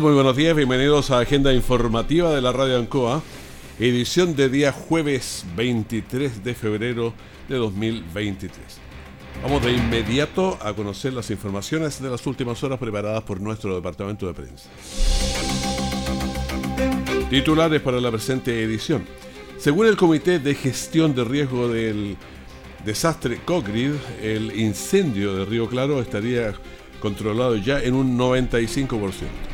Muy buenos días, bienvenidos a Agenda Informativa de la Radio Ancoa, edición de día jueves 23 de febrero de 2023. Vamos de inmediato a conocer las informaciones de las últimas horas preparadas por nuestro departamento de prensa. Titulares para la presente edición. Según el Comité de Gestión de Riesgo del Desastre COGRID, el incendio de Río Claro estaría controlado ya en un 95%.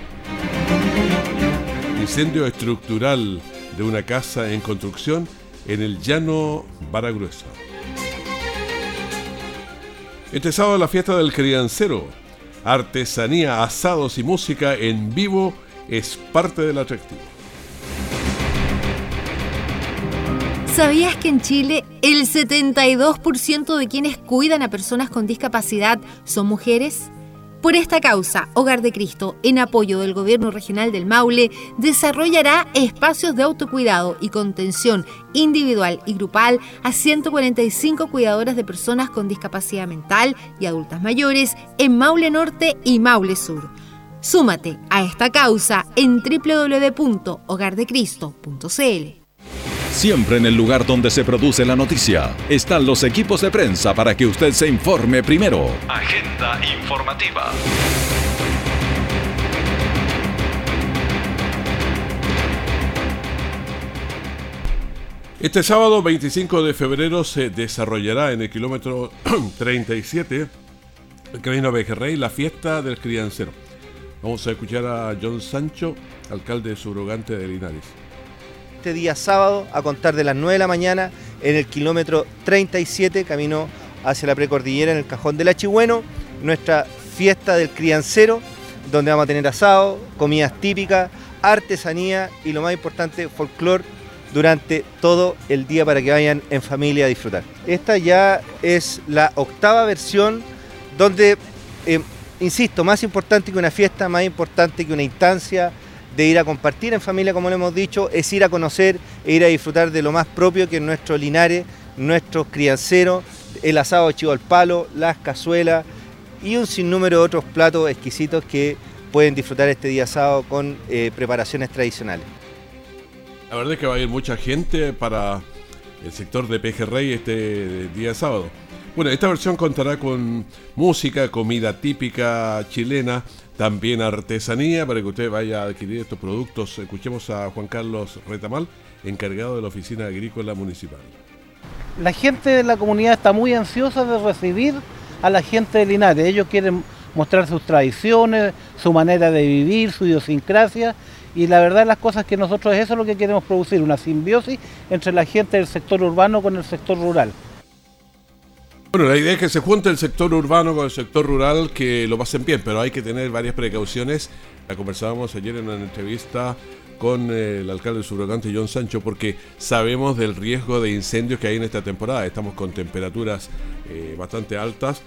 Incendio estructural de una casa en construcción en el llano Baragruesa. Este sábado la fiesta del criancero. Artesanía, asados y música en vivo es parte del atractivo. ¿Sabías que en Chile el 72% de quienes cuidan a personas con discapacidad son mujeres? Por esta causa, Hogar de Cristo, en apoyo del Gobierno Regional del Maule, desarrollará espacios de autocuidado y contención individual y grupal a 145 cuidadoras de personas con discapacidad mental y adultas mayores en Maule Norte y Maule Sur. Súmate a esta causa en www.hogardecristo.cl. Siempre en el lugar donde se produce la noticia están los equipos de prensa para que usted se informe primero. Agenda informativa. Este sábado 25 de febrero se desarrollará en el kilómetro 37, el camino Bejerrey, la fiesta del criancero. Vamos a escuchar a John Sancho, alcalde subrogante de Linares este día sábado a contar de las 9 de la mañana en el kilómetro 37, camino hacia la precordillera en el Cajón del Achigüeno, nuestra fiesta del criancero, donde vamos a tener asado, comidas típicas, artesanía y lo más importante, folclore durante todo el día para que vayan en familia a disfrutar. Esta ya es la octava versión donde, eh, insisto, más importante que una fiesta, más importante que una instancia, de ir a compartir en familia, como lo hemos dicho, es ir a conocer e ir a disfrutar de lo más propio que es nuestro Linares, nuestros crianceros, el asado chivo al palo, las cazuelas y un sinnúmero de otros platos exquisitos que pueden disfrutar este día sábado con eh, preparaciones tradicionales. La verdad es que va a ir mucha gente para el sector de Pejerrey este día sábado. Bueno, esta versión contará con música, comida típica chilena, también artesanía para que usted vaya a adquirir estos productos. Escuchemos a Juan Carlos Retamal, encargado de la Oficina Agrícola Municipal. La gente de la comunidad está muy ansiosa de recibir a la gente de Linares. Ellos quieren mostrar sus tradiciones, su manera de vivir, su idiosincrasia. Y la verdad las cosas que nosotros eso es lo que queremos producir, una simbiosis entre la gente del sector urbano con el sector rural. Bueno, la idea es que se junte el sector urbano con el sector rural, que lo pasen bien, pero hay que tener varias precauciones. La conversábamos ayer en una entrevista con eh, el alcalde subrogante John Sancho, porque sabemos del riesgo de incendios que hay en esta temporada. Estamos con temperaturas eh, bastante altas.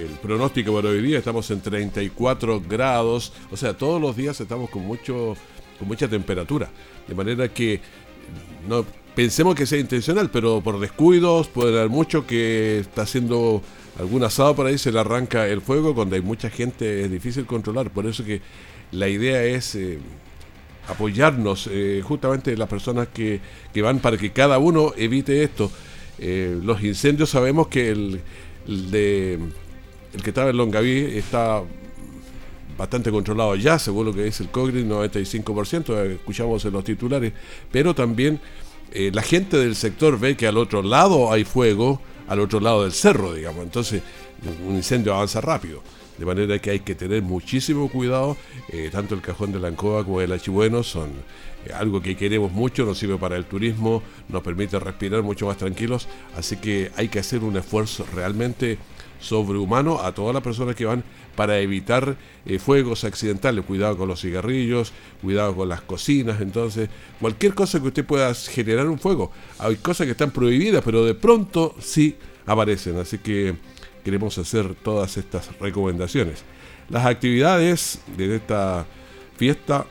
El pronóstico para hoy día estamos en 34 grados, o sea, todos los días estamos con mucho con mucha temperatura, de manera que no pensemos que sea intencional, pero por descuidos puede haber mucho que está haciendo algún asado por ahí, se le arranca el fuego, cuando hay mucha gente es difícil controlar, por eso que la idea es eh, apoyarnos eh, justamente las personas que, van para que cada uno evite esto. Eh, los incendios sabemos que el, de el que estaba en Longaví está bastante controlado ya, según lo que dice el COGRI, 95%, escuchamos en los titulares, pero también eh, la gente del sector ve que al otro lado hay fuego, al otro lado del cerro, digamos. Entonces, un incendio avanza rápido. De manera que hay que tener muchísimo cuidado. Eh, tanto el cajón de la Ancoa como el Achibueno son eh, algo que queremos mucho, nos sirve para el turismo, nos permite respirar mucho más tranquilos. Así que hay que hacer un esfuerzo realmente sobrehumano a todas las personas que van para evitar eh, fuegos accidentales. Cuidado con los cigarrillos, cuidado con las cocinas. Entonces, cualquier cosa que usted pueda generar un fuego. Hay cosas que están prohibidas, pero de pronto sí aparecen. Así que queremos hacer todas estas recomendaciones. Las actividades de esta fiesta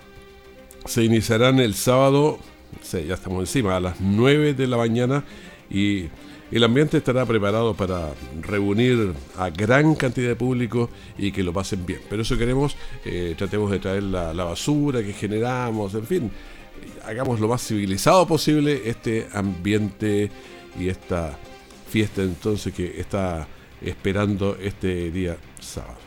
se iniciarán el sábado, ya estamos encima, a las 9 de la mañana y el ambiente estará preparado para reunir a gran cantidad de público y que lo pasen bien. Pero eso queremos, eh, tratemos de traer la, basura que generamos, en fin, hagamos lo más civilizado posible este ambiente y esta fiesta entonces que está esperando este día sábado.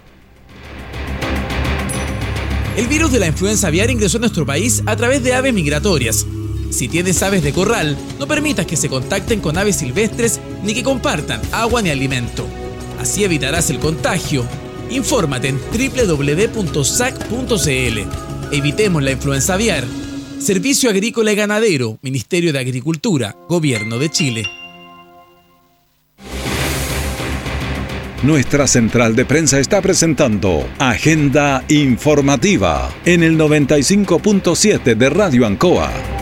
El virus de la influenza aviar ingresó a nuestro país a través de aves migratorias si tienes aves de corral, no permitas que se contacten con aves silvestres ni que compartan agua ni alimento. Así evitarás el contagio. Infórmate en www.sac.cl. Evitemos la influenza aviar. Servicio Agrícola y Ganadero, Ministerio de Agricultura, Gobierno de Chile. Nuestra central de prensa está presentando Agenda Informativa en el 95.7 de Radio Ancoa.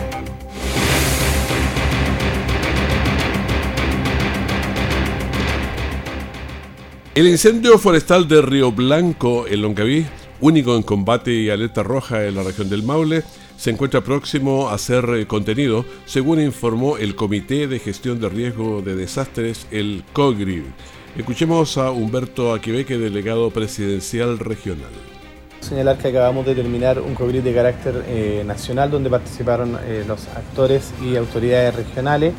El incendio forestal de Río Blanco, en Longaví, único en combate y alerta roja en la región del Maule, se encuentra próximo a ser eh, contenido, según informó el Comité de Gestión de Riesgo de Desastres, el COGRID. Escuchemos a Humberto Aquiveque, delegado presidencial regional. Señalar que acabamos de terminar un COGRID de carácter eh, nacional donde participaron eh, los actores y autoridades regionales,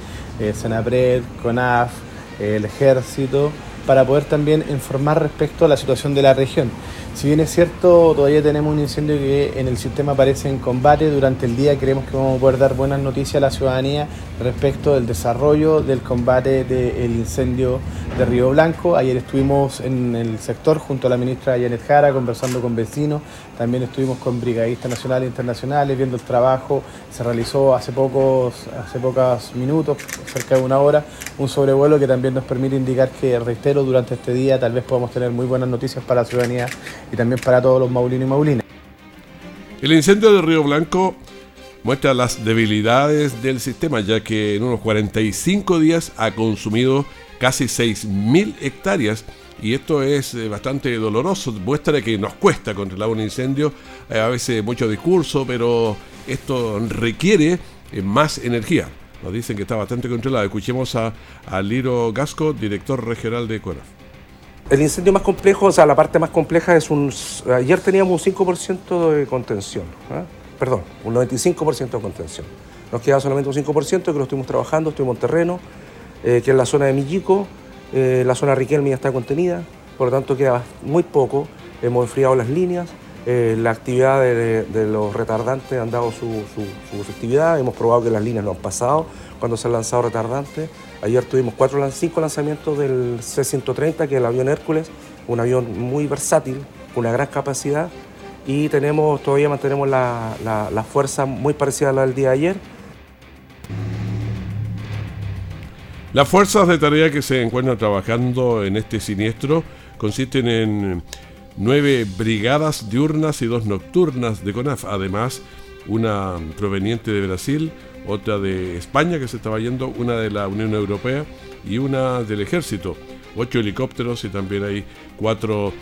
Senapred, CONAF, el Ejército, para poder también informar respecto a la situación de la región. Si bien es cierto, todavía tenemos un incendio que en el sistema aparece en combate, durante el día creemos que vamos a poder dar buenas noticias a la ciudadanía respecto del desarrollo del combate del incendio de Río Blanco. Ayer estuvimos en el sector junto a la ministra Janet Jara conversando con vecinos, también estuvimos con brigadistas nacionales e internacionales viendo el trabajo. Se realizó hace pocos, hace pocos minutos, cerca de una hora, un sobrevuelo que también nos permite indicar que, reitero, durante este día tal vez podamos tener muy buenas noticias para la ciudadanía y también para todos los maulinos y maulinas. El incendio de Río Blanco muestra las debilidades del sistema, ya que en unos 45 días ha consumido casi 6.000 hectáreas y esto es eh, bastante doloroso, muestra que nos cuesta controlar un incendio, a veces mucho discurso, pero esto requiere eh, más energía. Nos dicen que está bastante controlado. Escuchemos a, Liro Gasco, director regional de CORAF. El incendio más complejo, o sea, la parte más compleja es un... Ayer teníamos un 5% de contención. Perdón, un 95% de contención. Nos queda solamente un 5% que lo estuvimos trabajando, estuvimos en terreno, eh, que es la zona de Millico, eh, la zona Riquelme ya está contenida, por lo tanto queda muy poco. Hemos enfriado las líneas, eh, la actividad de, los retardantes han dado su, su, efectividad, hemos probado que las líneas no han pasado cuando se han lanzado retardantes. Ayer tuvimos cuatro, cinco lanzamientos del C-130, que es el avión Hércules, un avión muy versátil, con una gran capacidad, y tenemos, todavía mantenemos la, la fuerza muy parecida a la del día de ayer. Las fuerzas de tarea que se encuentran trabajando en este siniestro consisten en nueve brigadas diurnas y dos nocturnas de CONAF, además una proveniente de Brasil, otra de España que se estaba yendo, una de la Unión Europea y una del Ejército, ocho helicópteros y también hay cuatro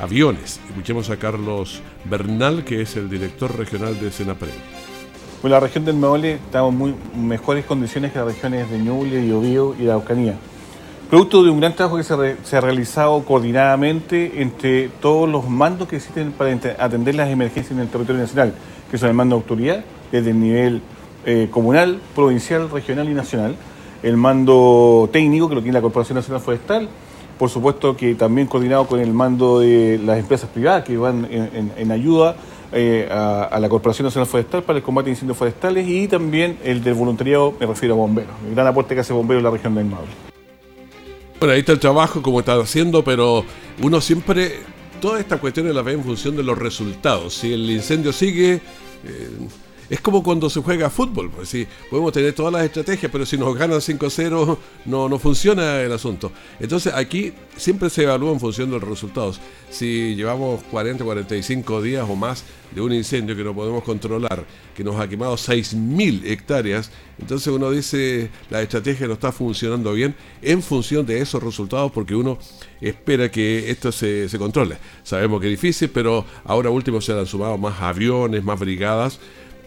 aviones. Escuchemos a Carlos Bernal, que es el director regional de Senapre. En la región del Maule estamos en mejores condiciones que las regiones de Ñuble, Biobío y la Araucanía. Producto de un gran trabajo que se, ha realizado coordinadamente entre todos los mandos que existen para atender las emergencias en el territorio nacional, que son el mando de autoridad, desde el nivel eh, comunal, provincial, regional y nacional, el mando técnico, que lo tiene la Corporación Nacional Forestal, por supuesto que también coordinado con el mando de las empresas privadas que van en ayuda eh, a, la Corporación Nacional Forestal para el combate de incendios forestales y también el del voluntariado, me refiero a bomberos, el gran aporte que hace bomberos en la región del Maule. Bueno, ahí está el trabajo como está haciendo, pero uno siempre, todas estas cuestiones las ve en función de los resultados. Si el incendio sigue, eh, es como cuando se juega fútbol, pues sí, podemos tener todas las estrategias, pero si nos ganan 5-0 no, no funciona el asunto. Entonces aquí siempre se evalúa en función de los resultados. Si llevamos 40, 45 días o más de un incendio que no podemos controlar, que nos ha quemado 6.000 hectáreas, entonces uno dice la estrategia no está funcionando bien en función de esos resultados porque uno espera que esto se, se controle. Sabemos que es difícil, pero ahora último se han sumado más aviones, más brigadas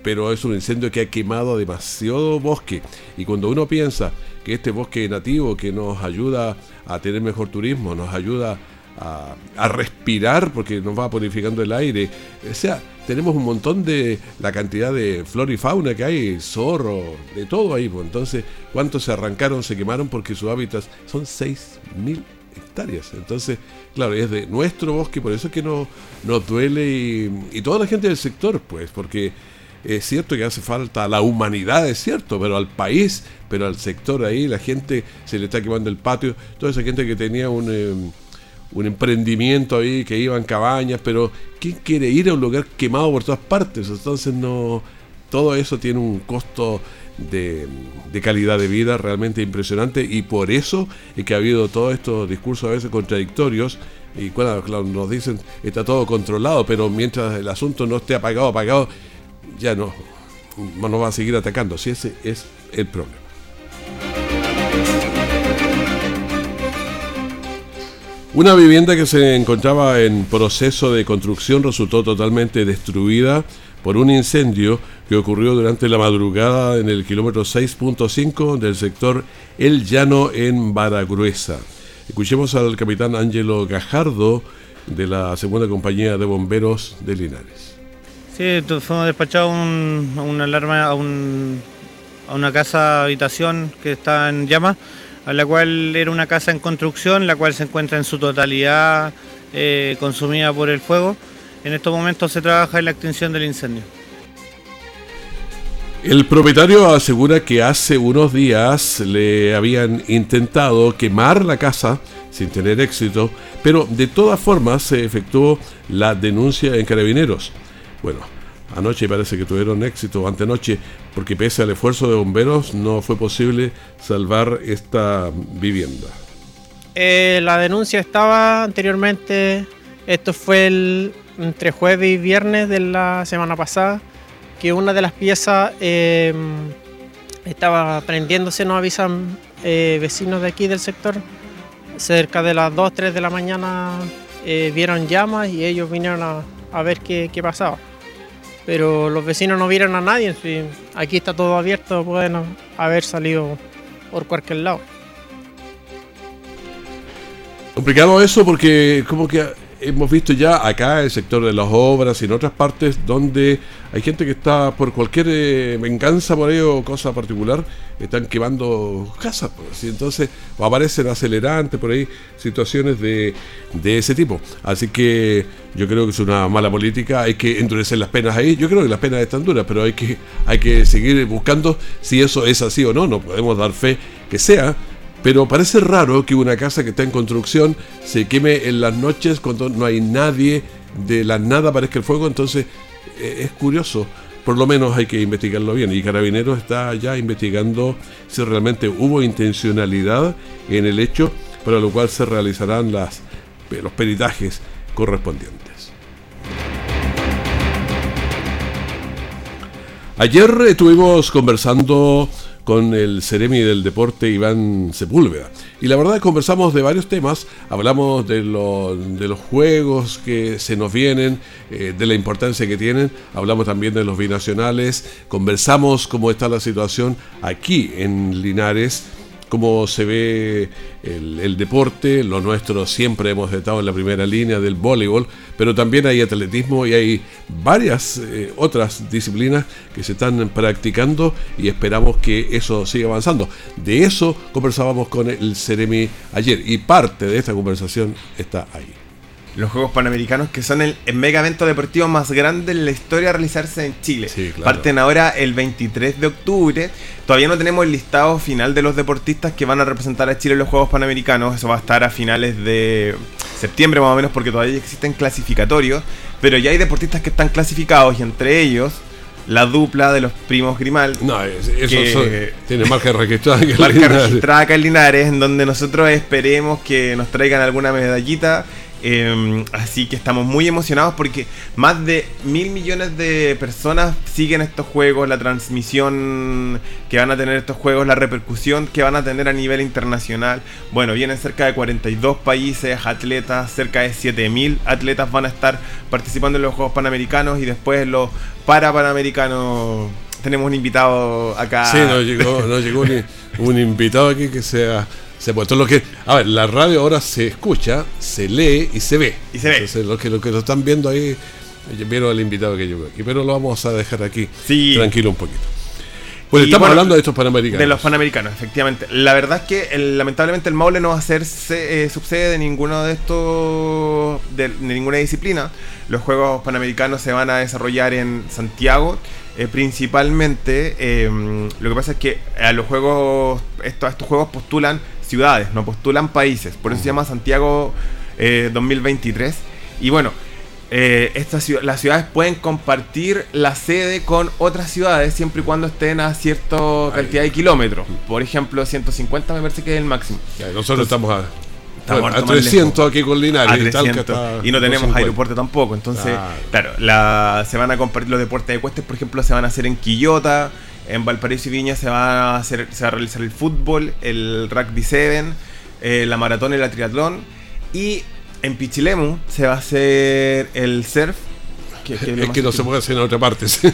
pero es un incendio que ha quemado demasiado bosque. Y cuando uno piensa que este bosque nativo que nos ayuda a tener mejor turismo, nos ayuda a, respirar porque nos va purificando el aire, o sea, tenemos un montón de la cantidad de flora y fauna que hay, zorro, de todo ahí. Pues. Entonces, ¿cuántos se arrancaron, se quemaron? Porque sus hábitats son 6.000 hectáreas. Entonces, claro, es de nuestro bosque, por eso es que nos, duele y toda la gente del sector, pues, porque es cierto que hace falta la humanidad, es cierto, pero al país, pero al sector ahí, la gente se le está quemando el patio, toda esa gente que tenía un, em, un emprendimiento ahí, que iba en cabañas, pero ¿quién quiere ir a un lugar quemado por todas partes? Entonces no, todo eso tiene un costo de, de, calidad de vida realmente impresionante y por eso es que ha habido todos estos discursos a veces contradictorios y cuando nos dicen está todo controlado, pero mientras el asunto no esté apagado, apagado, ya no nos va a seguir atacando. Si ese es el problema. Una vivienda que se encontraba en proceso de construcción resultó totalmente destruida por un incendio que ocurrió durante la madrugada en el kilómetro 6.5 del sector El Llano en Baragruesa. Escuchemos al capitán Ángelo Gajardo de la segunda compañía de bomberos de Linares. Sí, fuimos despachados un, una alarma a, un, una casa habitación que está en llamas, a la cual era una casa en construcción, la cual se encuentra en su totalidad eh, consumida por el fuego. En estos momentos se trabaja en la extinción del incendio. El propietario asegura que hace unos días le habían intentado quemar la casa sin tener éxito, pero de todas formas se efectuó la denuncia en carabineros. Bueno, anoche parece que tuvieron éxito, antenoche, porque pese al esfuerzo de bomberos no fue posible salvar esta vivienda. Eh, la denuncia estaba anteriormente, esto fue entre jueves y viernes de la semana pasada, que una de las piezas em, estaba prendiéndose, nos avisan eh, vecinos de aquí del sector, cerca de las 2, 3 de la mañana eh, vieron llamas y ellos vinieron a, a ver qué, qué pasaba pero los vecinos no vieron a nadie. aquí está todo abierto, pueden haber salido por cualquier lado. Complicado eso porque como que hemos visto ya acá el sector de las obras y en otras partes donde hay gente que está por cualquier eh, venganza por ello o cosa particular, están quemando casas. Pues, y entonces aparecen acelerantes por ahí, situaciones de, de ese tipo. Así que yo creo que es una mala política, hay que endurecer las penas ahí. Yo creo que las penas están duras, pero hay que, hay que seguir buscando si eso es así o no. No podemos dar fe que sea pero parece raro que una casa que está en construcción se queme en las noches cuando no hay nadie, de la nada aparezca el fuego, entonces eh, es curioso. Por lo menos hay que investigarlo bien. Y Carabineros está ya investigando si realmente hubo intencionalidad en el hecho, para lo cual se realizarán las, los peritajes correspondientes. Ayer estuvimos conversando con el Ceremi del Deporte Iván Sepúlveda. Y la verdad conversamos de varios temas, hablamos de, de los juegos que se nos vienen, eh, de la importancia que tienen, hablamos también de los binacionales, conversamos cómo está la situación aquí en Linares cómo se ve el, deporte, lo nuestro siempre hemos estado en la primera línea del voleibol, pero también hay atletismo y hay varias eh, otras disciplinas que se están practicando y esperamos que eso siga avanzando. De eso conversábamos con el Ceremi ayer y parte de esta conversación está ahí los Juegos Panamericanos, que son el, mega evento deportivo más grande en la historia a realizarse en Chile. Parten ahora el 23 de octubre. Todavía no tenemos el listado final de los deportistas que van a representar a Chile en los Juegos Panamericanos. Eso va a estar a finales de septiembre más o menos porque todavía existen clasificatorios. Pero ya hay deportistas que están clasificados y entre ellos la dupla de los primos Grimal. No, eso tiene marca registrada que Marca registrada acá en Linares, en donde nosotros esperemos que nos traigan alguna medallita Em, así que estamos muy emocionados porque más de mil millones de personas siguen estos juegos, la transmisión que van a tener estos juegos, la repercusión que van a tener a nivel internacional. Bueno, vienen cerca de 42 países, atletas, cerca de 7000 atletas van a estar participando en los Juegos Panamericanos y después los para Panamericanos. Tenemos un invitado acá. Sí, no llegó, no llegó un invitado aquí que sea se puede. lo que, a ver, la radio ahora se escucha, se lee y se ve. Y se ve. Entonces, lo que, lo que lo están viendo ahí, vieron al invitado que llegó aquí, pero lo vamos a dejar aquí tranquilo un poquito. Pues estamos hablando de estos panamericanos. De los panamericanos, efectivamente. La verdad es que lamentablemente el Maule no va a ser eh, subsede de ninguno de estos, de, ninguna disciplina. Los Juegos Panamericanos se van a desarrollar en Santiago. Eh, principalmente, em, lo que pasa es que a los juegos, estos, estos juegos postulan ciudades, no postulan países. Por eso se llama Santiago 2023. Eh, y bueno, eh, estas, las ciudades pueden compartir la sede con otras ciudades siempre y cuando estén a cierta cantidad de kilómetros. Por ejemplo, 150 me parece que es el máximo. nosotros estamos a, a 300 aquí con Linares. y no tenemos aeropuerto tampoco. Entonces, claro, la, se van a compartir los deportes de cuestas, por ejemplo, se van a hacer en Quillota. En Valparaíso y Viña se va a, hacer, realizar el fútbol, el rugby 7, eh, la maratón y la triatlón. Y en Pichilemu se va a hacer el surf es que no se puede hacer en otra parte. Yo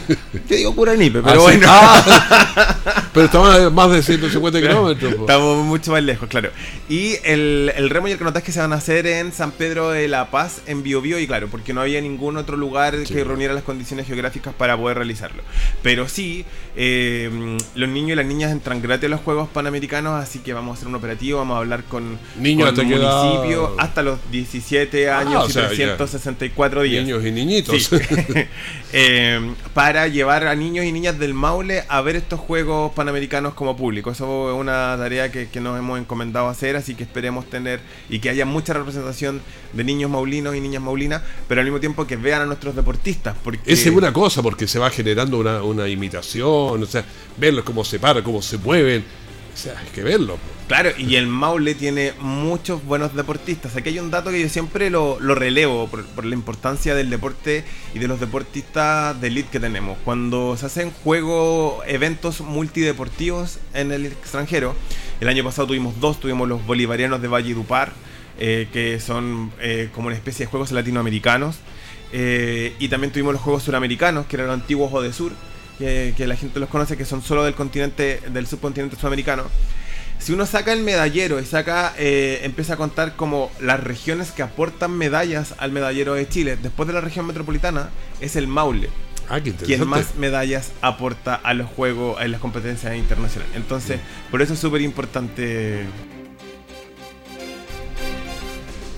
digo Curanipe, pero ah, bueno. Ah. pero estamos a más de 150 kilómetros. Estamos mucho más lejos, claro. Y el, el remo y el canotaje se van a hacer en San Pedro de la Paz, en Biobío, y claro, porque no había ningún otro lugar que reuniera las condiciones geográficas para poder realizarlo. Pero sí, eh, los niños y las niñas entran gratis a los Juegos Panamericanos, así que vamos a hacer un operativo, vamos a hablar con, niños con municipio hasta los 17 ah, años y 364 días. Niños y niñitos. Eh, para llevar a niños y niñas del Maule a ver estos Juegos Panamericanos como público. Eso es una tarea que, nos hemos encomendado hacer, así que esperemos tener y que haya mucha representación de niños maulinos y niñas maulinas, pero al mismo tiempo que vean a nuestros deportistas. Porque... Es una cosa, porque se va generando una, una imitación, o sea, verlos cómo se paran, cómo se mueven o sea, hay que verlo. Claro, y el Maule tiene muchos buenos deportistas. Aquí hay un dato que yo siempre lo, relevo por, la importancia del deporte y de los deportistas de elite que tenemos. Cuando se hacen juegos, eventos multideportivos en el extranjero, el año pasado tuvimos dos, tuvimos los bolivarianos de Valle Dupar, eh, que son eh, como una especie de juegos latinoamericanos. Eh, y también tuvimos los juegos suramericanos, que eran los antiguos o de Sur que, la gente los conoce, que son solo del continente, del subcontinente sudamericano. Si uno saca el medallero y saca, eh, empieza a contar como las regiones que aportan medallas al medallero de Chile, después de la región metropolitana, es el Maule. Ah, quien más medallas aporta a los juegos, en las competencias internacionales. Entonces, por eso es súper importante.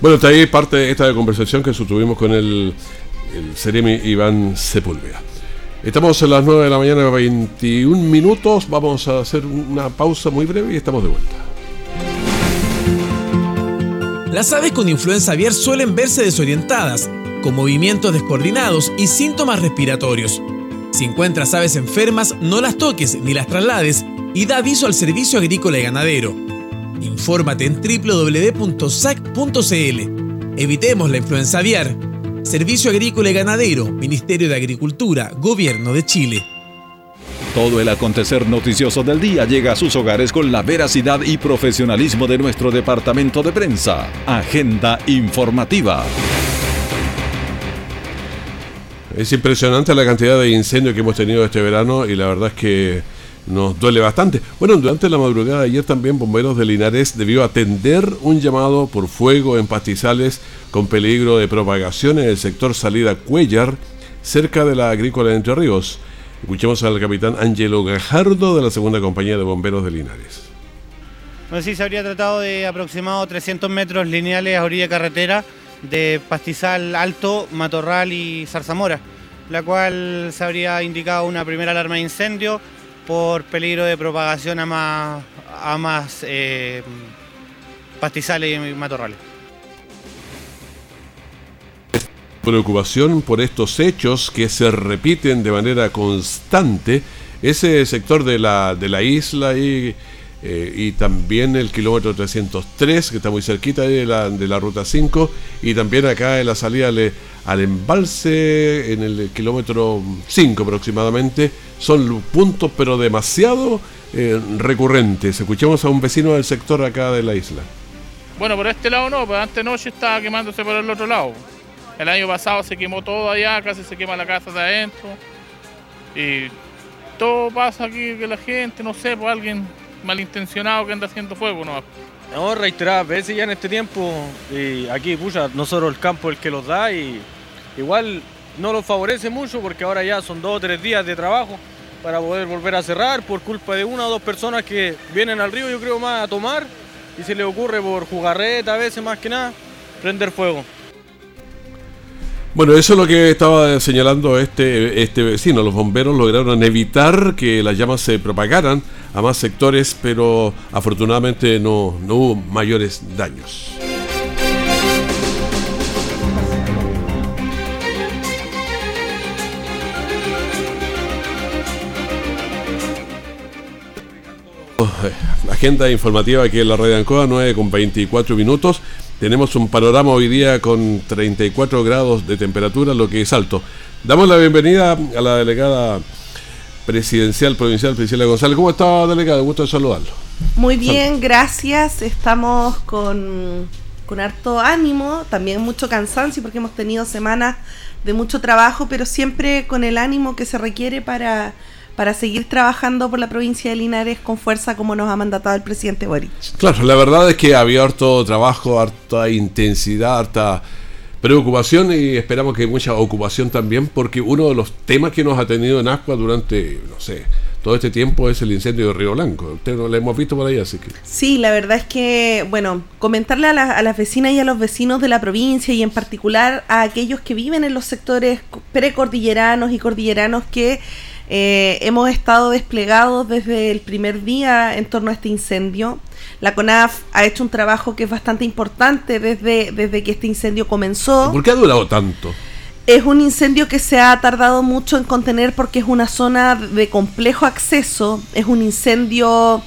Bueno, está ahí parte de esta conversación que tuvimos con el, el Seremi Iván Sepúlveda. Estamos a las 9 de la mañana, 21 minutos. Vamos a hacer una pausa muy breve y estamos de vuelta. Las aves con influenza aviar suelen verse desorientadas, con movimientos descoordinados y síntomas respiratorios. Si encuentras aves enfermas, no las toques ni las traslades y da aviso al Servicio Agrícola y Ganadero. Infórmate en www.sac.cl. Evitemos la influenza aviar Servicio Agrícola y Ganadero, Ministerio de Agricultura, Gobierno de Chile. Todo el acontecer noticioso del día llega a sus hogares con la veracidad y profesionalismo de nuestro departamento de prensa. Agenda informativa. Es impresionante la cantidad de incendios que hemos tenido este verano y la verdad es que nos duele bastante. Bueno, durante la madrugada de ayer también Bomberos de Linares debió atender un llamado por fuego en pastizales con peligro de propagación en el sector salida Cuellar, cerca de la agrícola de Entre Ríos. Escuchemos al capitán Angelo Gajardo de la segunda compañía de bomberos de Linares. Bueno, sí, se habría tratado de aproximado 300 metros lineales a orilla de carretera de pastizal alto, matorral y zarzamora, la cual se habría indicado una primera alarma de incendio por peligro de propagación a más, a más eh, pastizales y matorrales. preocupación por estos hechos que se repiten de manera constante. Ese sector de la, de la isla y, eh, y también el kilómetro 303, que está muy cerquita de la, de la ruta 5, y también acá en la salida al embalse, en el kilómetro 5 aproximadamente, son puntos pero demasiado eh, recurrentes. Escuchamos a un vecino del sector acá de la isla. Bueno, por este lado no, pero antes noche estaba quemándose por el otro lado. El año pasado se quemó todo allá, casi se quema la casa de adentro. Y todo pasa aquí que la gente, no sé, por alguien malintencionado que anda haciendo fuego, ¿no? No, reiteradas veces ya en este tiempo, y aquí, pucha, nosotros el campo es el que los da y igual no los favorece mucho porque ahora ya son dos o tres días de trabajo para poder volver a cerrar por culpa de una o dos personas que vienen al río, yo creo más a tomar y se les ocurre por jugarreta a veces más que nada prender fuego. Bueno, eso es lo que estaba señalando este, este vecino. Los bomberos lograron evitar que las llamas se propagaran a más sectores, pero afortunadamente no, no hubo mayores daños. Agenda informativa aquí en la Radio Ancoa, 9 con 24 minutos. Tenemos un panorama hoy día con 34 grados de temperatura, lo que es alto. Damos la bienvenida a la delegada presidencial provincial, Priscila González. ¿Cómo está, delegada? Gusto de saludarlo. Muy bien, gracias. Estamos con, con harto ánimo, también mucho cansancio porque hemos tenido semanas de mucho trabajo, pero siempre con el ánimo que se requiere para para seguir trabajando por la provincia de Linares con fuerza como nos ha mandatado el presidente Boric. Claro, la verdad es que había harto trabajo, harta intensidad, harta preocupación y esperamos que mucha ocupación también porque uno de los temas que nos ha tenido en Ascua durante, no sé, todo este tiempo es el incendio de Río Blanco. Usted no lo hemos visto por ahí, así que... Sí, la verdad es que, bueno, comentarle a, a, las vecinas y a los vecinos de la provincia y en particular a aquellos que viven en los sectores precordilleranos y cordilleranos que eh, hemos estado desplegados desde el primer día en torno a este incendio. La CONAF ha hecho un trabajo que es bastante importante desde, desde que este incendio comenzó. ¿Por qué ha durado tanto? Es un incendio que se ha tardado mucho en contener porque es una zona de complejo acceso, es un incendio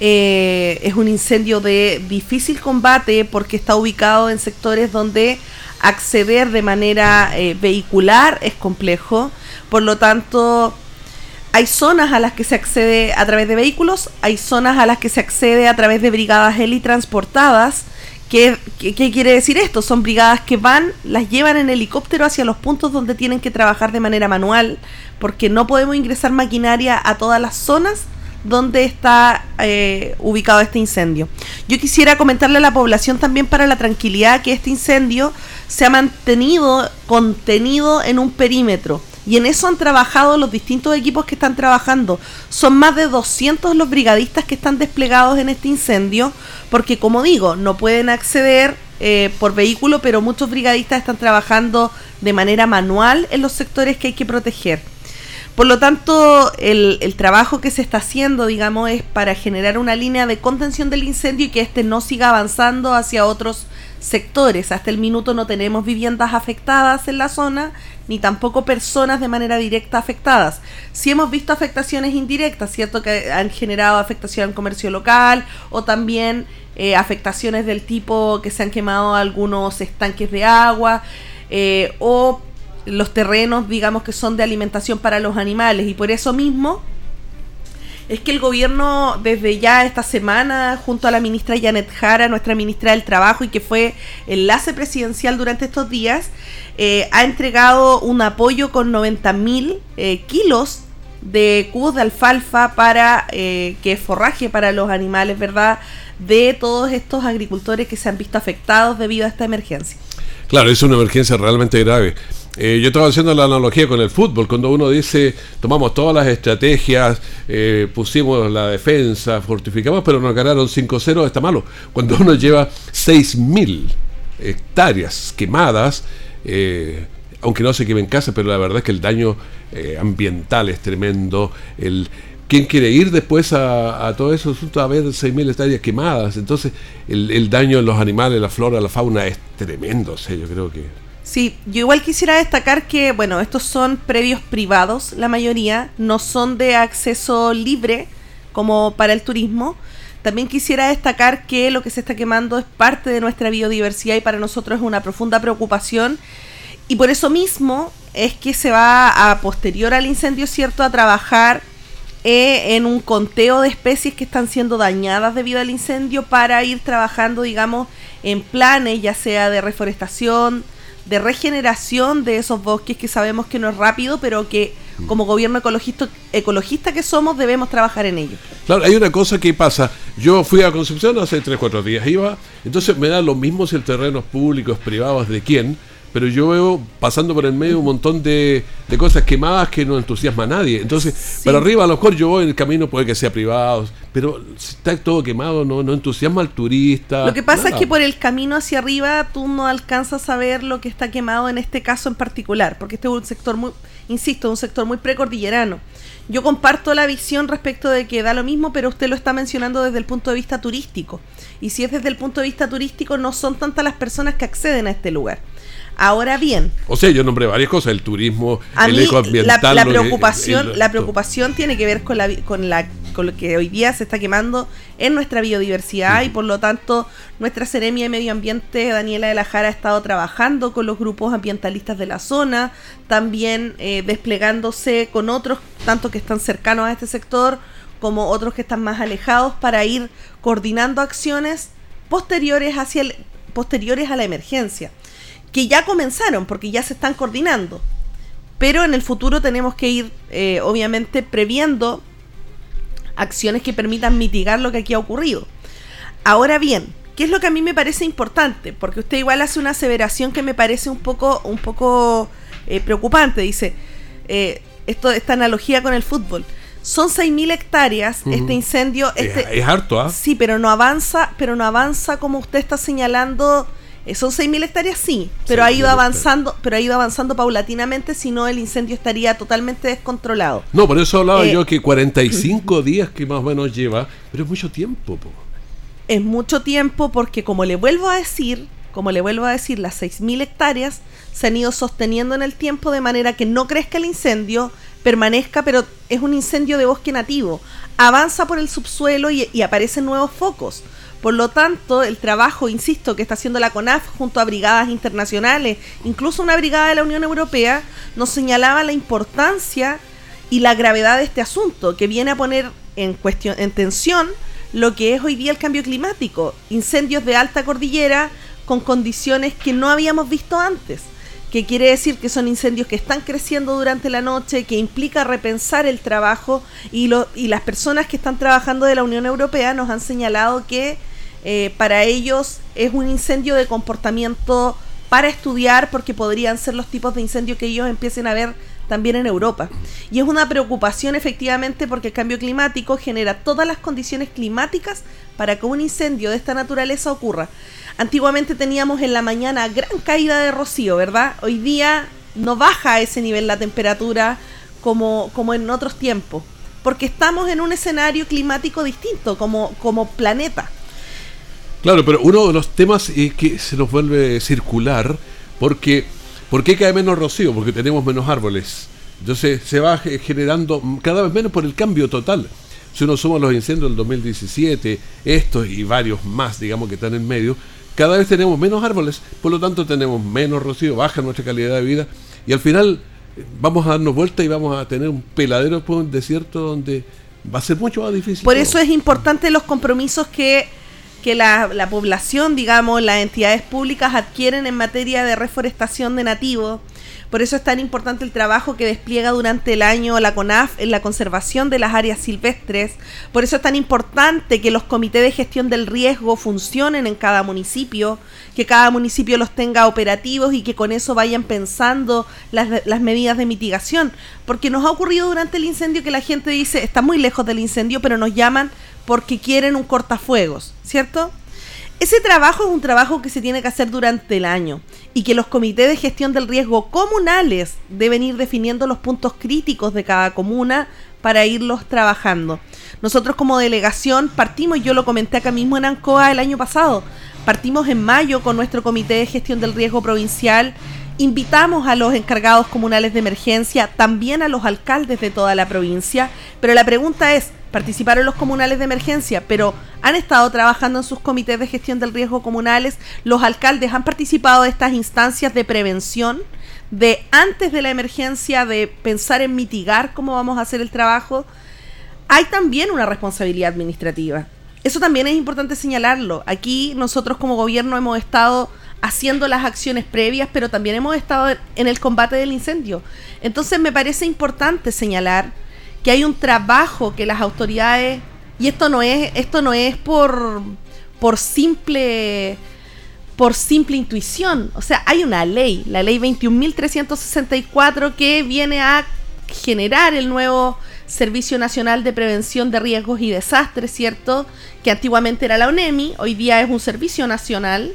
eh, es un incendio de difícil combate porque está ubicado en sectores donde acceder de manera eh, vehicular es complejo, por lo tanto hay zonas a las que se accede a través de vehículos, hay zonas a las que se accede a través de brigadas heli transportadas. ¿Qué, ¿Qué, quiere decir esto? Son brigadas que van, las llevan en helicóptero hacia los puntos donde tienen que trabajar de manera manual, porque no podemos ingresar maquinaria a todas las zonas donde está eh, ubicado este incendio. Yo quisiera comentarle a la población también para la tranquilidad que este incendio se ha mantenido contenido en un perímetro y en eso han trabajado los distintos equipos que están trabajando. Son más de 200 los brigadistas que están desplegados en este incendio, porque como digo, no pueden acceder eh, por vehículo, pero muchos brigadistas están trabajando de manera manual en los sectores que hay que proteger. Por lo tanto, el, trabajo que se está haciendo, digamos, es para generar una línea de contención del incendio y que éste no siga avanzando hacia otros sectores. Hasta el minuto no tenemos viviendas afectadas en la zona ni tampoco personas de manera directa afectadas. Sí hemos visto afectaciones indirectas, ¿cierto? Que han generado afectación al comercio local o también eh, afectaciones del tipo que se han quemado algunos estanques de agua eh, o los terrenos, digamos, que son de alimentación para los animales y por eso mismo es que el gobierno desde ya esta semana, junto a la ministra Janet Jara, nuestra ministra del Trabajo y que fue enlace presidencial durante estos días, eh, ha entregado un apoyo con 90 mil eh, kilos de cubos de alfalfa para eh, que forraje para los animales, ¿verdad? De todos estos agricultores que se han visto afectados debido a esta emergencia. Claro, es una emergencia realmente grave. Eh, yo estaba haciendo la analogía con el fútbol, cuando uno dice, tomamos todas las estrategias, eh, pusimos la defensa, fortificamos, pero nos ganaron 5-0, está malo. Cuando uno lleva 6.000 hectáreas quemadas, eh, aunque no se queme en casa, pero la verdad es que el daño ambiental es tremendo. El, ¿Quién quiere ir después a, todo eso? A ver 6.000 hectáreas quemadas. Entonces, el, el, daño en los animales, la flora, la fauna es tremendo. O yo creo que Sí, yo igual quisiera destacar que, bueno, estos son predios privados, la mayoría, no son de acceso libre como para el turismo. También quisiera destacar que lo que se está quemando es parte de nuestra biodiversidad y para nosotros es una profunda preocupación. Y por eso mismo es que se va a posterior al incendio, ¿cierto?, a trabajar eh, en un conteo de especies que están siendo dañadas debido al incendio para ir trabajando, digamos, en planes, ya sea de reforestación, de regeneración de esos bosques que sabemos que no es rápido, pero que como gobierno ecologista, ecologista que somos debemos trabajar en ello. Claro, hay una cosa que pasa. Yo fui a Concepción hace 3, 4 días, iba, entonces me da lo mismo si el terreno es público, es privado, es de quién, pero yo veo pasando por el medio un montón de, cosas quemadas que no entusiasma a nadie. Entonces, para arriba a lo mejor yo voy en el camino, puede que sea privado, pero si está todo quemado, no, no entusiasma al turista. Lo que pasa es que por el camino hacia arriba tú no alcanzas a ver lo que está quemado en este caso en particular, porque este es un sector muy, insisto, un sector muy precordillerano. Yo comparto la visión respecto de que da lo mismo, pero usted lo está mencionando desde el punto de vista turístico. Y si es desde el punto de vista turístico, no son tantas las personas que acceden a este lugar. Ahora bien. O sea, yo nombré varias cosas, el turismo, el ecoambiental. La, preocupación, la preocupación tiene que ver con la, con la con lo que hoy día se está quemando en nuestra biodiversidad y por lo tanto nuestra Seremia de Medio Ambiente, Daniela de la Jara, ha estado trabajando con los grupos ambientalistas de la zona, también eh, desplegándose con otros, tanto que están cercanos a este sector como otros que están más alejados, para ir coordinando acciones posteriores hacia el, posteriores a la emergencia que ya comenzaron porque ya se están coordinando. Pero en el futuro tenemos que ir, eh, obviamente, previendo acciones que permitan mitigar lo que aquí ha ocurrido. Ahora bien, ¿qué es lo que a mí me parece importante? Porque usted igual hace una aseveración que me parece un poco, un poco eh, preocupante. Dice, eh, esto, esta analogía con el fútbol. Son 6.000 hectáreas, este incendio... Este, es, harto, ¿ah? Sí, pero no avanza, pero no avanza como usted está señalando son 6.000 hectáreas, sí, pero ha ido avanzando, pero ha ido avanzando paulatinamente, si no el incendio estaría totalmente descontrolado. No, por eso hablaba eh, yo que 45 días que más o menos lleva, pero es mucho tiempo. Es mucho tiempo porque como le vuelvo a decir, como le vuelvo a decir, las 6.000 hectáreas se han ido sosteniendo en el tiempo de manera que no crezca el incendio, permanezca, pero es un incendio de bosque nativo. Avanza por el subsuelo y aparecen nuevos focos. Por lo tanto, el trabajo, insisto, que está haciendo la CONAF junto a brigadas internacionales, incluso una brigada de la Unión Europea, nos señalaba la importancia y la gravedad de este asunto, que viene a poner en cuestión, en tensión lo que es hoy día el cambio climático, incendios de alta cordillera con condiciones que no habíamos visto antes que quiere decir que son incendios que están creciendo durante la noche, que implica repensar el trabajo y, lo, y las personas que están trabajando de la Unión Europea nos han señalado que eh, para ellos es un incendio de comportamiento para estudiar porque podrían ser los tipos de incendios que ellos empiecen a ver también en Europa. Y es una preocupación efectivamente porque el cambio climático genera todas las condiciones climáticas para que un incendio de esta naturaleza ocurra. Antiguamente teníamos en la mañana gran caída de rocío, ¿verdad? Hoy día no baja a ese nivel la temperatura como, como en otros tiempos, porque estamos en un escenario climático distinto como, como planeta. Claro, pero uno de los temas es que se nos vuelve circular porque ¿por qué cae menos rocío? Porque tenemos menos árboles. Entonces se va generando cada vez menos por el cambio total. Si uno suma los incendios del 2017, estos y varios más, digamos, que están en medio, cada vez tenemos menos árboles, por lo tanto tenemos menos rocío, baja nuestra calidad de vida y al final eh, vamos a darnos vuelta y vamos a tener un peladero por un desierto donde va a ser mucho más difícil. Por eso es importante los compromisos que que la, la, población, digamos, las entidades públicas adquieren en materia de reforestación de nativos. Por eso es tan importante el trabajo que despliega durante el año la CONAF en la conservación de las áreas silvestres. Por eso es tan importante que los comités de gestión del riesgo funcionen en cada municipio, que cada municipio los tenga operativos y que con eso vayan pensando las, las medidas de mitigación. Porque nos ha ocurrido durante el incendio que la gente dice, está muy lejos del incendio, pero nos llaman porque quieren un cortafuegos, ¿cierto? Ese trabajo es un trabajo que se tiene que hacer durante el año y que los comités de gestión del riesgo comunales deben ir definiendo los puntos críticos de cada comuna para irlos trabajando. Nosotros como delegación partimos, yo lo comenté acá mismo en Ancoa el año pasado, partimos en mayo con nuestro comité de gestión del riesgo provincial Invitamos a los encargados comunales de emergencia, también a los alcaldes de toda la provincia, pero la pregunta es, participaron los comunales de emergencia, pero han estado trabajando en sus comités de gestión del riesgo comunales, los alcaldes han participado de estas instancias de prevención, de antes de la emergencia, de pensar en mitigar cómo vamos a hacer el trabajo. Hay también una responsabilidad administrativa. Eso también es importante señalarlo. Aquí nosotros como gobierno hemos estado haciendo las acciones previas, pero también hemos estado en el combate del incendio. Entonces me parece importante señalar que hay un trabajo que las autoridades y esto no es esto no es por por simple por simple intuición, o sea, hay una ley, la ley 21.364 que viene a generar el nuevo Servicio Nacional de Prevención de Riesgos y Desastres, ¿cierto? Que antiguamente era la ONEMI, hoy día es un servicio nacional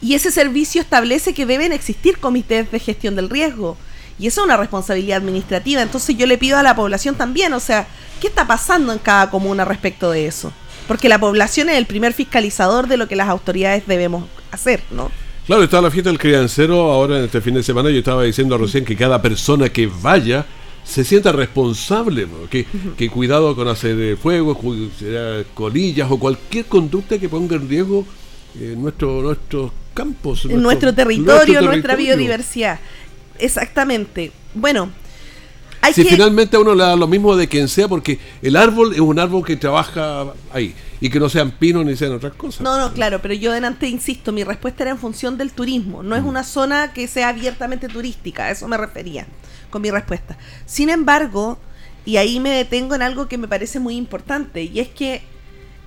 y ese servicio establece que deben existir comités de gestión del riesgo. Y eso es una responsabilidad administrativa. Entonces yo le pido a la población también, o sea, ¿qué está pasando en cada comuna respecto de eso? Porque la población es el primer fiscalizador de lo que las autoridades debemos hacer, ¿no? Claro, está la fiesta del criancero ahora en este fin de semana. Yo estaba diciendo recién que cada persona que vaya se sienta responsable, que, que, cuidado con hacer fuego, colillas o cualquier conducta que ponga en riesgo eh, nuestro, nuestros campos. Nuestro, nuestro, territorio, nuestra biodiversidad. Exactamente. Bueno, hay si finalmente a uno le da lo mismo de quien sea, porque el árbol es un árbol que trabaja ahí y que no sean pinos ni sean otras cosas. No, no, claro, pero yo delante insisto, mi respuesta era en función del turismo. No es mm. una zona que sea abiertamente turística, a eso me refería con mi respuesta. Sin embargo, y ahí me detengo en algo que me parece muy importante, y es que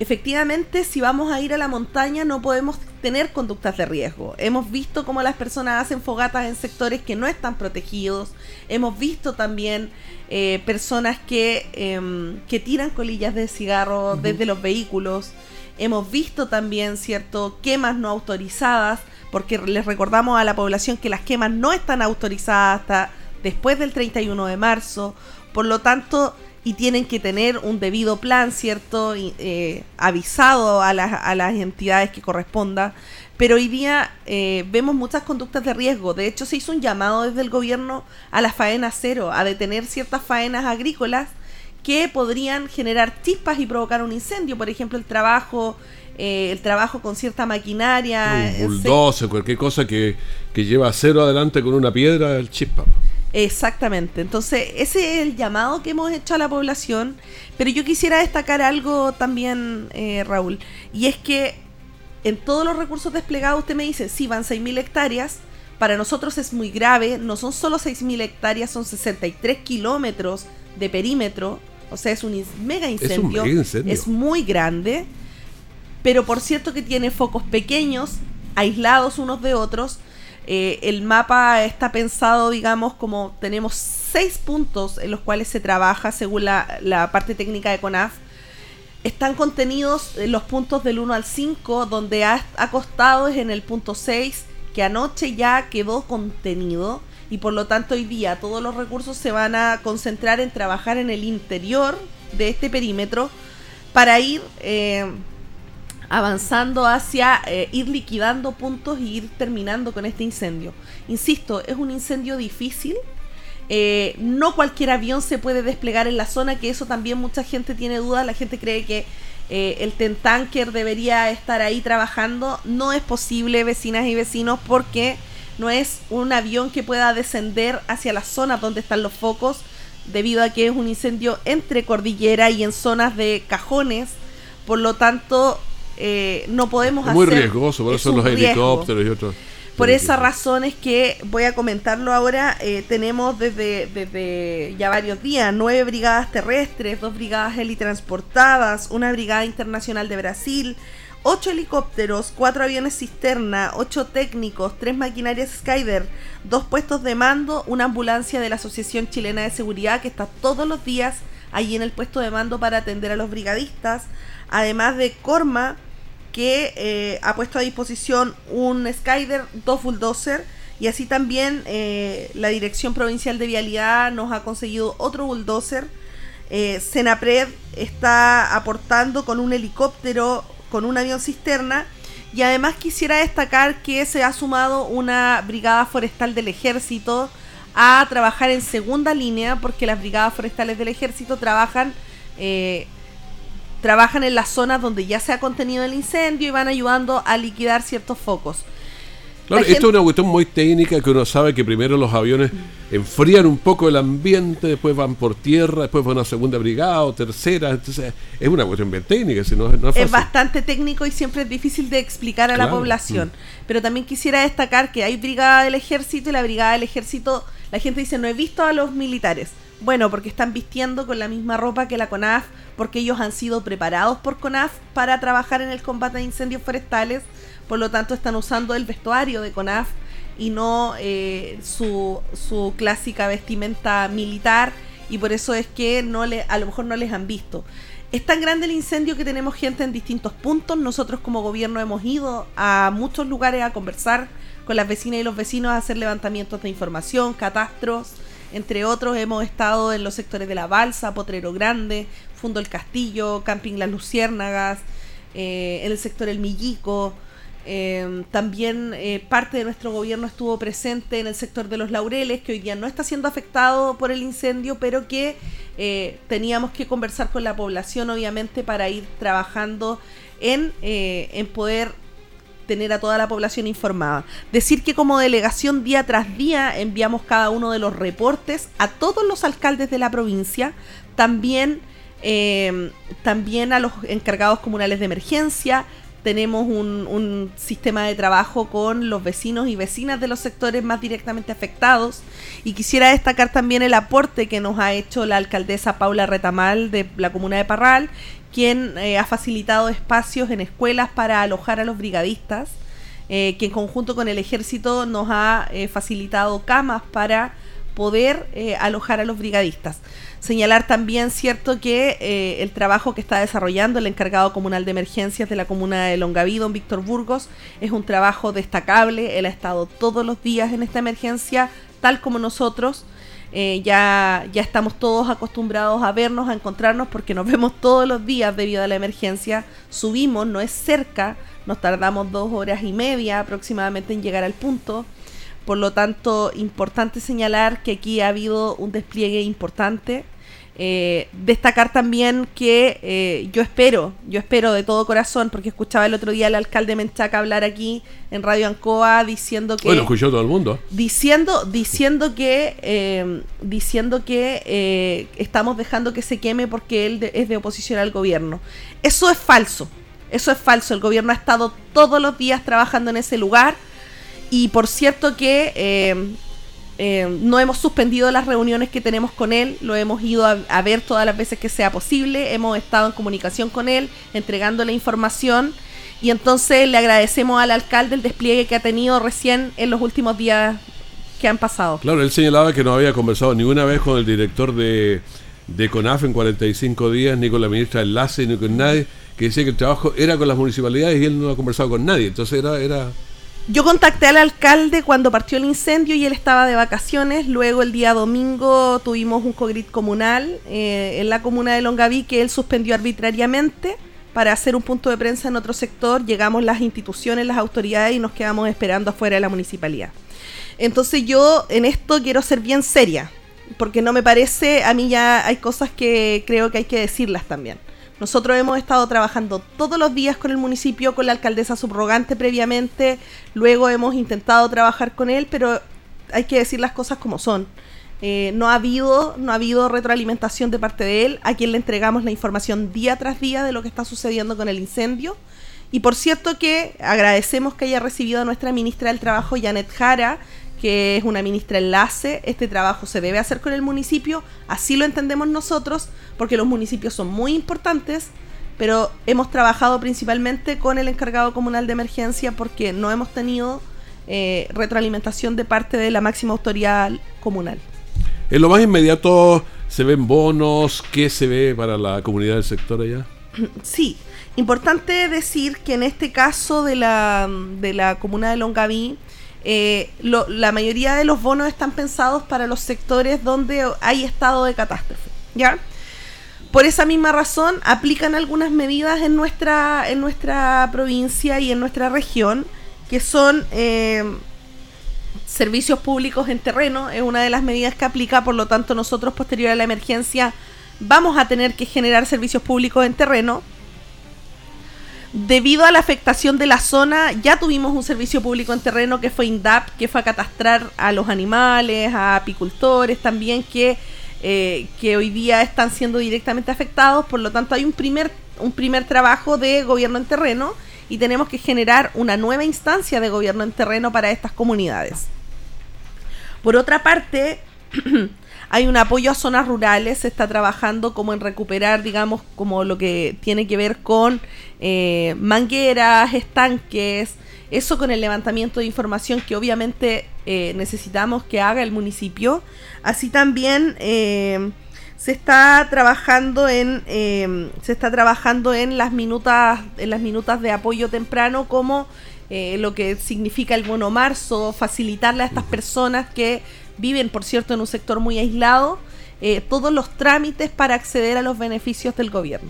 efectivamente si vamos a ir a la montaña no podemos tener conductas de riesgo. Hemos visto cómo las personas hacen fogatas en sectores que no están protegidos. Hemos visto también eh, personas que, em, que tiran colillas de cigarro desde los vehículos. Hemos visto también, ¿cierto?, quemas no autorizadas, porque les recordamos a la población que las quemas no están autorizadas hasta después del 31 de marzo. Por lo tanto, y tienen que tener un debido plan, ¿cierto? Eh, avisado a las, a las entidades que corresponda. Pero hoy día eh, vemos muchas conductas de riesgo. De hecho, se hizo un llamado desde el gobierno a la faena cero, a detener ciertas faenas agrícolas que podrían generar chispas y provocar un incendio. Por ejemplo, el trabajo, eh, el trabajo con cierta maquinaria. Un bulldozer, cualquier cosa que, que lleva cero adelante con una piedra, el chispa. Exactamente, entonces ese es el llamado que hemos hecho a la población, pero yo quisiera destacar algo también, eh, Raúl, y es que en todos los recursos desplegados usted me dice, sí, van 6.000 hectáreas, para nosotros es muy grave, no son solo 6.000 hectáreas, son 63 kilómetros de perímetro, o sea, es un mega incendio, es, incendio. es muy grande, pero por cierto que tiene focos pequeños, aislados unos de otros, eh, el mapa está pensado, digamos, como tenemos seis puntos en los cuales se trabaja según la, parte técnica de CONAF. Están contenidos los puntos del 1 al 5, donde ha acostado es en el punto 6, que anoche ya quedó contenido y por lo tanto hoy día todos los recursos se van a concentrar en trabajar en el interior de este perímetro para ir eh, avanzando hacia eh, ir liquidando puntos y ir terminando con este incendio. Insisto, es un incendio difícil. Eh, no cualquier avión se puede desplegar en la zona, que eso también mucha gente tiene dudas. La gente cree que eh, el Tentanker debería estar ahí trabajando. No es posible, vecinas y vecinos, porque no es un avión que pueda descender hacia las zonas donde están los focos, debido a que es un incendio entre cordillera y en zonas de cajones. Por lo tanto, eh, no podemos hacer. Muy riesgoso, por eso los helicópteros y otros. Por esa razón es que voy a comentarlo ahora. Eh, tenemos desde, desde ya varios días nueve brigadas terrestres, dos brigadas helitransportadas, una brigada internacional de Brasil, ocho helicópteros, cuatro aviones cisterna, ocho técnicos, tres maquinarias Skyder, dos puestos de mando, una ambulancia de la Asociación Chilena de Seguridad que está todos los días allí en el puesto de mando para atender a los brigadistas, además de Corma que eh, ha puesto a disposición un Skyder, dos bulldozer y así también eh, la Dirección Provincial de Vialidad nos ha conseguido otro bulldozer. Eh, Senapred está aportando con un helicóptero, con un avión cisterna Y además quisiera destacar que se ha sumado una brigada forestal del ejército a trabajar en segunda línea, porque las brigadas forestales del ejército trabajan, eh, trabajan en las zonas donde ya se ha contenido el incendio y van ayudando a liquidar ciertos focos. Claro, esto es una cuestión muy técnica que uno sabe que primero los aviones enfrían un poco el ambiente, después van por tierra, después van a segunda brigada o tercera. Entonces, es una cuestión bien técnica, si no, no es, es bastante técnico y siempre es difícil de explicar a la población. Mm. Pero también quisiera destacar que hay brigada del ejército y la brigada del ejército, la gente dice, no he visto a los militares. Bueno, porque están vistiendo con la misma ropa que la CONAF, porque ellos han sido preparados por CONAF para trabajar en el combate de incendios forestales por lo tanto están usando el vestuario de CONAF y no eh, su, su, clásica vestimenta militar y por eso es que no le, a lo mejor no les han visto. Es tan grande el incendio que tenemos gente en distintos puntos. Nosotros como gobierno hemos ido a muchos lugares a conversar con las vecinas y los vecinos, a hacer levantamientos de información, catastros. Entre otros, hemos estado en los sectores de La Balsa, Potrero Grande, Fundo El Castillo, Camping Las Luciérnagas, eh, en el sector El Millico, eh, también eh, parte de nuestro gobierno estuvo presente en el sector de los laureles, que hoy día no está siendo afectado por el incendio, pero que eh, teníamos que conversar con la población, obviamente, para ir trabajando en, en poder tener a toda la población informada. Decir que como delegación día tras día enviamos cada uno de los reportes a todos los alcaldes de la provincia, también, también a los encargados comunales de emergencia, tenemos un, sistema de trabajo con los vecinos y vecinas de los sectores más directamente afectados. Y quisiera destacar también el aporte que nos ha hecho la alcaldesa Paula Retamal de la comuna de Parral, quien eh, ha facilitado espacios en escuelas para alojar a los brigadistas, eh, que en conjunto con el ejército nos ha eh, facilitado camas para poder alojar a los brigadistas. Señalar también, cierto, que eh, el trabajo que está desarrollando el encargado comunal de emergencias de la comuna de Longaví, don Víctor Burgos, es un trabajo destacable. Él ha estado todos los días en esta emergencia, tal como nosotros. Eh, ya, ya estamos todos acostumbrados a vernos, a encontrarnos, porque nos vemos todos los días debido a la emergencia. Subimos, no es cerca, nos tardamos dos horas y media aproximadamente en llegar al punto. Por lo tanto, importante señalar que aquí ha habido un despliegue importante. Eh, destacar también que eh, yo espero, yo espero de todo corazón, porque escuchaba el otro día al alcalde Menchaca hablar aquí en Radio Ancoa diciendo que. Bueno, escuchó todo el mundo. Diciendo, diciendo que, eh, diciendo que estamos dejando que se queme porque él es de oposición al gobierno. Eso es falso. Eso es falso. El gobierno ha estado todos los días trabajando en ese lugar y por cierto que eh, eh, no hemos suspendido las reuniones que tenemos con él, lo hemos ido a, ver todas las veces que sea posible, hemos estado en comunicación con él, entregando la información y entonces le agradecemos al alcalde el despliegue que ha tenido recién en los últimos días que han pasado. Claro, él señalaba que no había conversado ninguna vez con el director de, de CONAF en 45 días, ni con la ministra de Enlace, ni con nadie, que decía que el trabajo era con las municipalidades y él no ha conversado con nadie, entonces era... era yo contacté al alcalde cuando partió el incendio y él estaba de vacaciones. Luego el día domingo tuvimos un cogrit comunal eh, en la comuna de Longaví que él suspendió arbitrariamente para hacer un punto de prensa en otro sector. Llegamos las instituciones, las autoridades y nos quedamos esperando afuera de la municipalidad. Entonces yo en esto quiero ser bien seria, porque no me parece, a mí ya hay cosas que creo que hay que decirlas también. Nosotros hemos estado trabajando todos los días con el municipio, con la alcaldesa subrogante previamente, luego hemos intentado trabajar con él, pero hay que decir las cosas como son. Eh, no ha habido no ha habido retroalimentación de parte de él, a quien le entregamos la información día tras día de lo que está sucediendo con el incendio. Y por cierto que agradecemos que haya recibido a nuestra ministra del Trabajo, Janet Jara, que es una ministra enlace. Este trabajo se debe hacer con el municipio, así lo entendemos nosotros, porque los municipios son muy importantes, pero hemos trabajado principalmente con el encargado comunal de emergencia porque no hemos tenido eh, retroalimentación de parte de la máxima autoridad comunal. En lo más inmediato, ¿se ven bonos? ¿Qué se ve para la comunidad del sector allá? Sí, importante decir que en este caso de la, de la comuna de Longaví, eh, la mayoría de los bonos están pensados para los sectores donde hay estado de catástrofe, ¿ya? por esa misma razón aplican algunas medidas en nuestra, en nuestra provincia y en nuestra región, que son eh, servicios públicos en terreno, es una de las medidas que aplica, por lo tanto nosotros posterior a la emergencia vamos a tener que generar servicios públicos en terreno. Debido a la afectación de la zona, ya tuvimos un servicio público en terreno que fue INDAP, que fue a catastrar a los animales, a apicultores también, que, eh, que hoy día están siendo directamente afectados. Por lo tanto, hay un primer, un primer trabajo de gobierno en terreno y tenemos que generar una nueva instancia de gobierno en terreno para estas comunidades. Por otra parte, hay un apoyo a zonas rurales, se está trabajando como en recuperar, digamos, como lo que tiene que ver con eh, mangueras, estanques, eso con el levantamiento de información que obviamente eh, necesitamos que haga el municipio. Así también eh, se está trabajando en se está trabajando en las minutas en las minutas de apoyo temprano como lo que significa el bono marzo, facilitarle a estas personas que viven, por cierto, en un sector muy aislado, eh, todos los trámites para acceder a los beneficios del gobierno.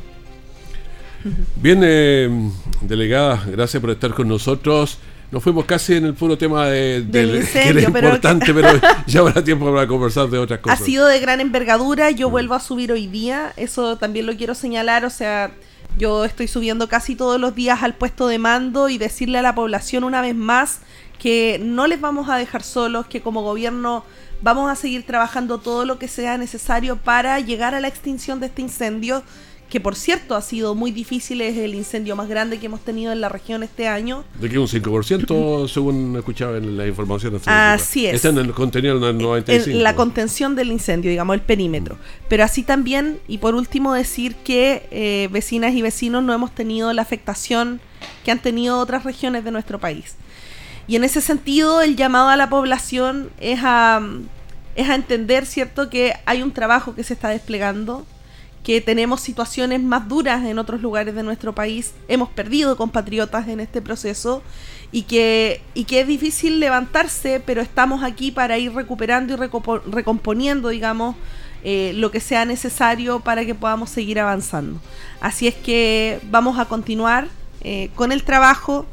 Bien, eh, delegada, gracias por estar con nosotros. Nos fuimos casi en el puro tema de, del, que era importante, pero, ya habrá tiempo para conversar de otras cosas. Ha sido de gran envergadura, yo vuelvo a subir hoy día, eso también lo quiero señalar, o sea, yo estoy subiendo casi todos los días al puesto de mando y decirle a la población una vez más que no les vamos a dejar solos, que como gobierno vamos a seguir trabajando todo lo que sea necesario para llegar a la extinción de este incendio, que por cierto ha sido muy difícil, es el incendio más grande que hemos tenido en la región este año. De que un 5% según escuchaba en la información. Así es. Está en el contenido del 95. la contención del incendio, digamos, el perímetro. Pero así también, y por último decir que eh, vecinas y vecinos no hemos tenido la afectación que han tenido otras regiones de nuestro país. Y en ese sentido, el llamado a la población es a, es a entender, ¿cierto?, que hay un trabajo que se está desplegando, que tenemos situaciones más duras en otros lugares de nuestro país, hemos perdido compatriotas en este proceso y que, y que es difícil levantarse, pero estamos aquí para ir recuperando y recomponiendo, digamos, eh, lo que sea necesario para que podamos seguir avanzando. Así es que vamos a continuar eh, con el trabajo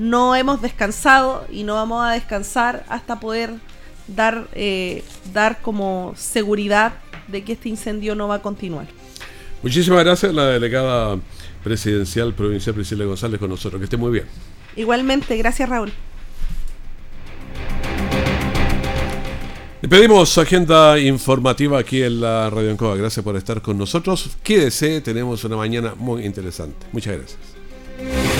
no hemos descansado y no vamos a descansar hasta poder dar, eh, dar como seguridad de que este incendio no va a continuar. Muchísimas gracias la delegada presidencial provincial Priscila González con nosotros. Que esté muy bien. Igualmente, gracias Raúl. Le pedimos agenda informativa aquí en la Radio Encoa. Gracias por estar con nosotros. Quédese, tenemos una mañana muy interesante. Muchas gracias.